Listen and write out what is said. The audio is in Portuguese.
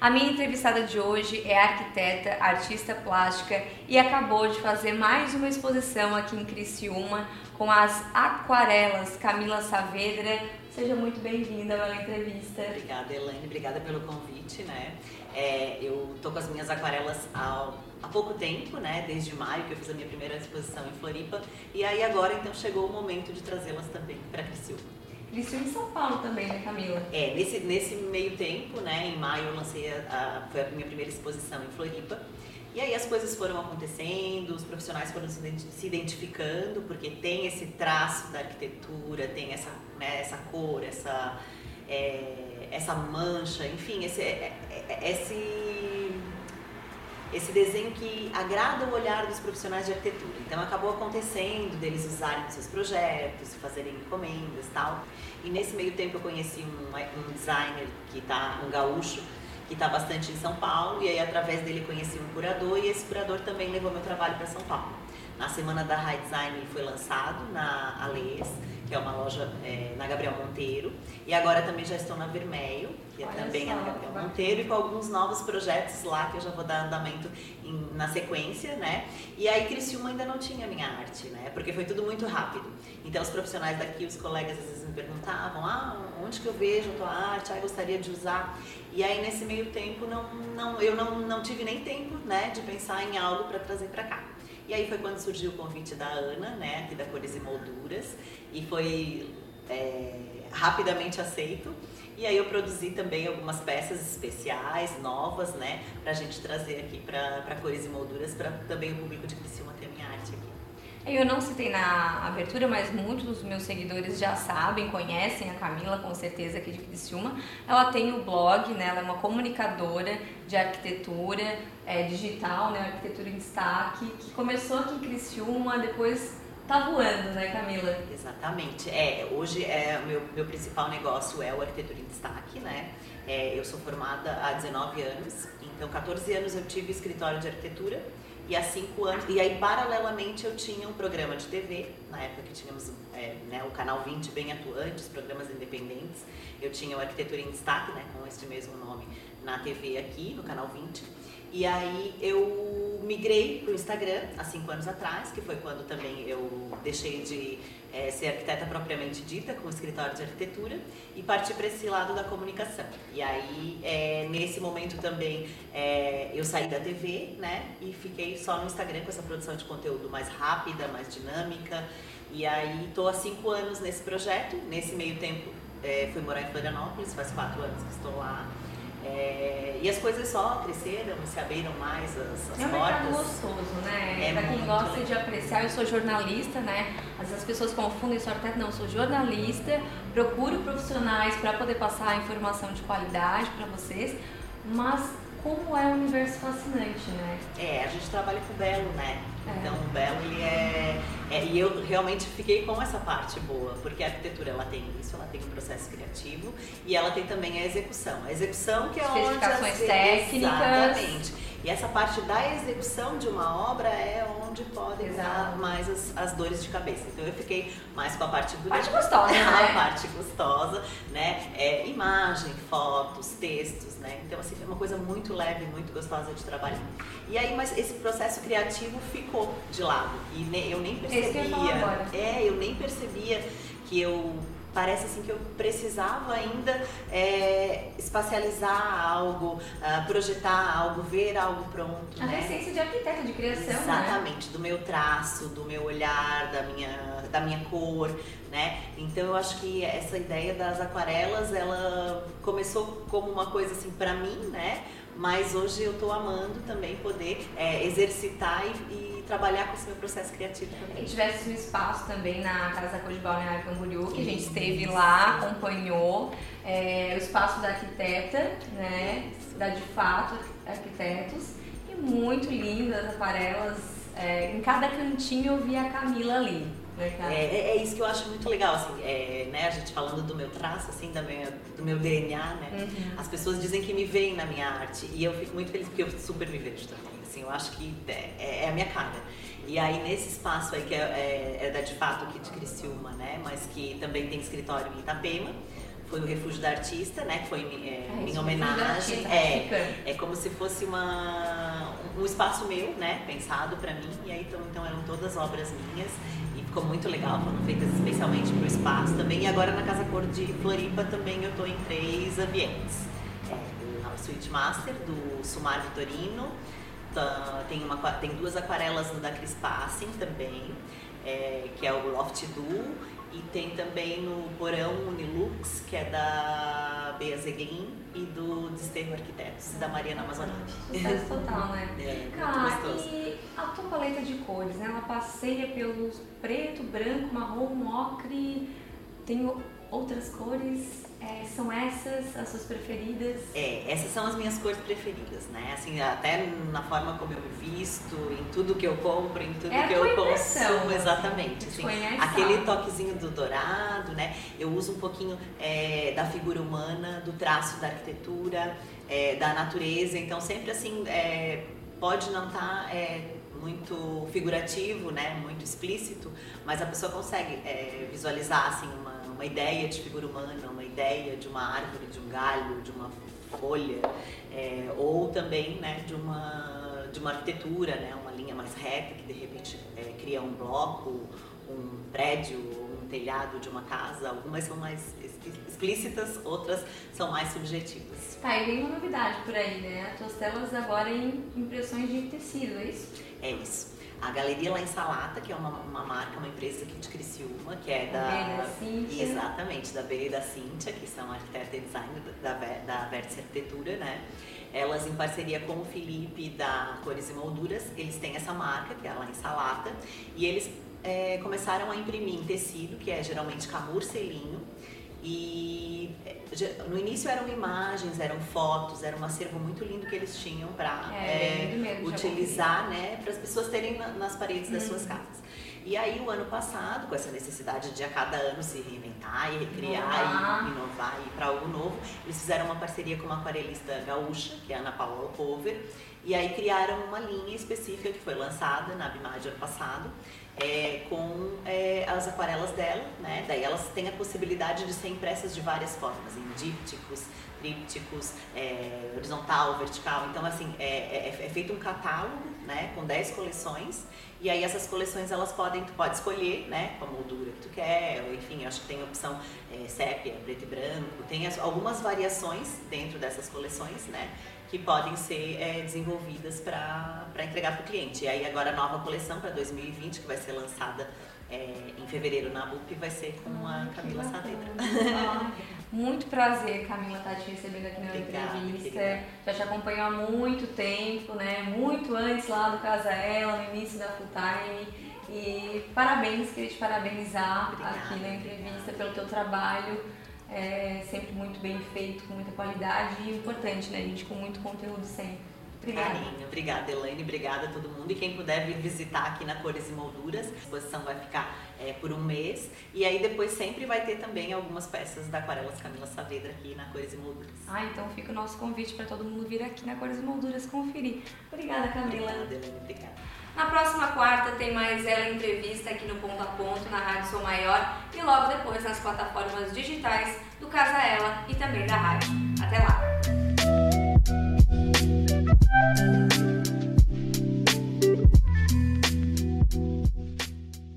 A minha entrevistada de hoje é arquiteta, artista plástica e acabou de fazer mais uma exposição aqui em Criciúma com as aquarelas Camila Saavedra. Seja muito bem-vinda à entrevista. Obrigada, Elaine. Obrigada pelo convite, né? É, eu tô com as minhas aquarelas há, há pouco tempo, né? Desde maio que eu fiz a minha primeira exposição em Floripa. E aí agora, então, chegou o momento de trazê-las também para Criciúma. Criciúma em São Paulo também, né, Camila? É, nesse, nesse meio tempo, né? Em maio eu lancei, a, a, foi a minha primeira exposição em Floripa. E aí as coisas foram acontecendo, os profissionais foram se identificando, porque tem esse traço da arquitetura, tem essa, né, essa cor, essa, é, essa mancha, enfim, esse, é, é, esse, esse desenho que agrada o olhar dos profissionais de arquitetura. Então acabou acontecendo deles usarem seus projetos, fazerem encomendas tal. E nesse meio tempo eu conheci um, um designer que está, um gaúcho, que está bastante em São Paulo, e aí através dele conheci um curador, e esse curador também levou meu trabalho para São Paulo. Na semana da High Design foi lançado na Alês, que é uma loja é, na Gabriel Monteiro, e agora também já estou na Vermelho, que é Olha também só, na Gabriel Monteiro, e com alguns novos projetos lá que eu já vou dar andamento em, na sequência, né? E aí Criciúma ainda não tinha minha arte, né? Porque foi tudo muito rápido. Então os profissionais daqui, os colegas às vezes me perguntavam, ah, onde que eu vejo a tua arte? Ah, eu gostaria de usar. E aí nesse meio tempo não, não, eu não, não tive nem tempo, né, de pensar em algo para trazer para cá. E aí foi quando surgiu o convite da Ana, né, aqui da Cores e Molduras, e foi é, rapidamente aceito. E aí eu produzi também algumas peças especiais, novas, né, pra gente trazer aqui para Cores e Molduras, para também o público de Criciúma ter minha arte aqui. Eu não citei na abertura, mas muitos dos meus seguidores já sabem, conhecem a Camila, com certeza, aqui de Criciúma. Ela tem o blog, né? ela é uma comunicadora de arquitetura é, digital, né? arquitetura em destaque, que começou aqui em Criciúma, depois tá voando, né, Camila? Exatamente. É, hoje é meu, meu principal negócio é o arquitetura em destaque, né? É, eu sou formada há 19 anos, então 14 anos eu tive escritório de arquitetura e há cinco anos, e aí paralelamente eu tinha um programa de TV, na época que tínhamos é, né, o canal 20 bem atuante, os programas independentes. Eu tinha o Arquitetura em Destaque, né, com este mesmo nome, na TV aqui, no canal 20. E aí eu migrei para o Instagram há cinco anos atrás, que foi quando também eu deixei de é, ser arquiteta propriamente dita, com o escritório de arquitetura, e parti para esse lado da comunicação. E aí, é, nesse momento também, é, eu saí da TV, né, e fiquei só no Instagram com essa produção de conteúdo mais rápida, mais dinâmica. E aí, estou há cinco anos nesse projeto. Nesse meio tempo, é, fui morar em Florianópolis, faz quatro anos que estou lá. É, e as coisas só cresceram, se abriram mais as, as é um portas. É gostoso, né? É pra quem gosta de apreciar, eu sou jornalista, né? Às vezes as pessoas confundem isso até não, sou jornalista, procuro profissionais para poder passar informação de qualidade para vocês, mas como é um universo fascinante, né? É, a gente trabalha com o belo, né? É. Então o belo ele é, é, e eu realmente fiquei com essa parte boa, porque a arquitetura ela tem isso, ela tem o um processo criativo e ela tem também a execução. A execução que é onde as técnicas. Exatamente. E essa parte da execução de uma obra é onde podem Exato. mais as, as, dores de cabeça. Então eu fiquei mais com a parte bonita. Parte gostosa, né? A parte gostosa, né? É, imagem, fotos, textos, né? Então assim, é uma coisa muito leve, muito gostosa de trabalhar. E aí, mas esse processo criativo ficou de lado. E ne, eu nem percebia. Eu é, eu nem percebia que eu parece assim que eu precisava ainda é, espacializar algo, uh, projetar algo, ver algo pronto. A né? essência de arquiteto, de criação. Né? Exatamente, né? do meu traço, do meu olhar, da minha, da minha cor, né? Então eu acho que essa ideia das aquarelas, ela começou como uma coisa assim para mim, né? Mas hoje eu estou amando também poder é, exercitar e, e trabalhar com esse meu processo criativo também. E tivesse um espaço também na Casa Cor de Balneário Camboriú, que a gente esteve lá, acompanhou é, o espaço da arquiteta, né, Isso. da de fato arquitetos, e muito lindas aquarelas. É, em cada cantinho eu vi a Camila ali. É, é, é, isso que eu acho muito legal, assim, é, né, a gente falando do meu traço, assim, da minha, do meu DNA, né, uhum. as pessoas dizem que me veem na minha arte e eu fico muito feliz porque eu super me vejo também assim, eu acho que é, é, é a minha cara. E aí nesse espaço aí que é, é, é da de fato aqui de Criciúma, né, mas que também tem escritório em Itapema, foi o Refúgio da Artista, né? Que foi é, minha isso, homenagem. É, é como se fosse uma, um espaço meu, né? Pensado para mim. E aí então, então eram todas obras minhas. Ficou muito legal, foram feitas especialmente para o espaço também. E agora na Casa Cor de Floripa também eu estou em três ambientes. É, a Suite Master do Sumar Vitorino, tá, tem, uma, tem duas aquarelas no da Cris Passing também, é, que é o Loft Du, e tem também no Porão Unilux, que é da Bea Zeglin e do Desterro Arquitetos, da Mariana Amazonati. Sucesso total, né? É, Cara, e a tua paleta de cores, né? Ela passeia pelos preto, branco, marrom, ocre, tem outras cores. É, são essas as suas preferidas? É, essas são as minhas cores preferidas, né? Assim, até na forma como eu me visto, em tudo que eu compro, em tudo É que eu consumo, exatamente. a gente assim, aquele toquezinho do dourado, né? Eu uso um pouquinho é, da figura humana, do traço da arquitetura, é, da natureza. Então, sempre assim, é, pode não estar muito figurativo, né? Muito explícito, mas a pessoa consegue é, visualizar assim uma, uma ideia de figura humana, uma ideia de uma árvore, de um galho, de uma folha, é, ou também né, de, uma, de uma arquitetura, né, uma linha mais reta que de repente é, cria um bloco, um prédio, um telhado de uma casa. Algumas são mais explícitas, outras são mais subjetivas. Tá, e vem uma novidade por aí, né? As tuas telas agora em impressões de tecido, é isso? É isso. A Galeria La Insalata, que é uma, uma marca, uma empresa aqui de Criciúma, que é Da e da Cíntia. Exatamente, da Bea e da Cíntia, que são arquiteta e designer da, da Vértice Arquitetura, né? Elas, em parceria com o Felipe da Cores e Molduras, eles têm essa marca, que é a La Insalata, e eles é, começaram a imprimir em tecido, que é geralmente camur selinho, e é, ge- no início eram imagens, eram fotos, era um acervo muito lindo que eles tinham para É, já utilizar, né, para as pessoas terem na- nas paredes das Uhum. suas casas. E aí o ano passado, com essa necessidade de a cada ano se reinventar e recriar Inovar. e inovar e ir para algo novo, eles fizeram uma parceria com uma aquarelista gaúcha, que é a Ana Paula Pover, e aí criaram uma linha específica que foi lançada na Bimad ano passado, é, com é, as aquarelas dela, né? Daí elas têm a possibilidade de ser impressas de várias formas, em dípticos, trípticos, é, horizontal, vertical. Então, assim, é, é- é feito um catálogo, né? Com 10 coleções. E aí essas coleções, elas podem, tu pode escolher, né? Com a moldura que tu quer, ou enfim, eu acho que tem a opção é, sépia, preto e branco. Tem as- algumas variações dentro dessas coleções, né? que podem ser é, desenvolvidas para entregar para o cliente. E aí agora a nova coleção para 2020, que vai ser lançada é, em fevereiro na BUP, vai ser com a Camila. Saavedra. Muito prazer, Camila, estar te recebendo aqui na Obrigada, entrevista. querida. Já te acompanho há muito tempo, né? Muito antes lá do Casa Ela, no início da Full Time. E parabéns, queria te parabenizar Obrigada, aqui na entrevista obrigada. pelo teu trabalho. É sempre muito bem feito, com muita qualidade e importante, né, gente? Com muito conteúdo sempre. Obrigada. Carinho. Obrigada, Elaine. Obrigada a todo mundo. E quem puder vir visitar aqui na Cores e Molduras, a exposição vai ficar é, por um mês. E aí depois sempre vai ter também algumas peças da Aquarelas Camila Saavedra aqui na Cores e Molduras. Ah, então fica o nosso convite para todo mundo vir aqui na Cores e Molduras conferir. Obrigada, Camila. Obrigada, Elaine. Obrigada. Na próxima quarta tem mais ela entrevista aqui no Ponto a Ponto, na Rádio Sou Maior e logo depois nas plataformas digitais do Casa Ela e também da rádio. Até lá!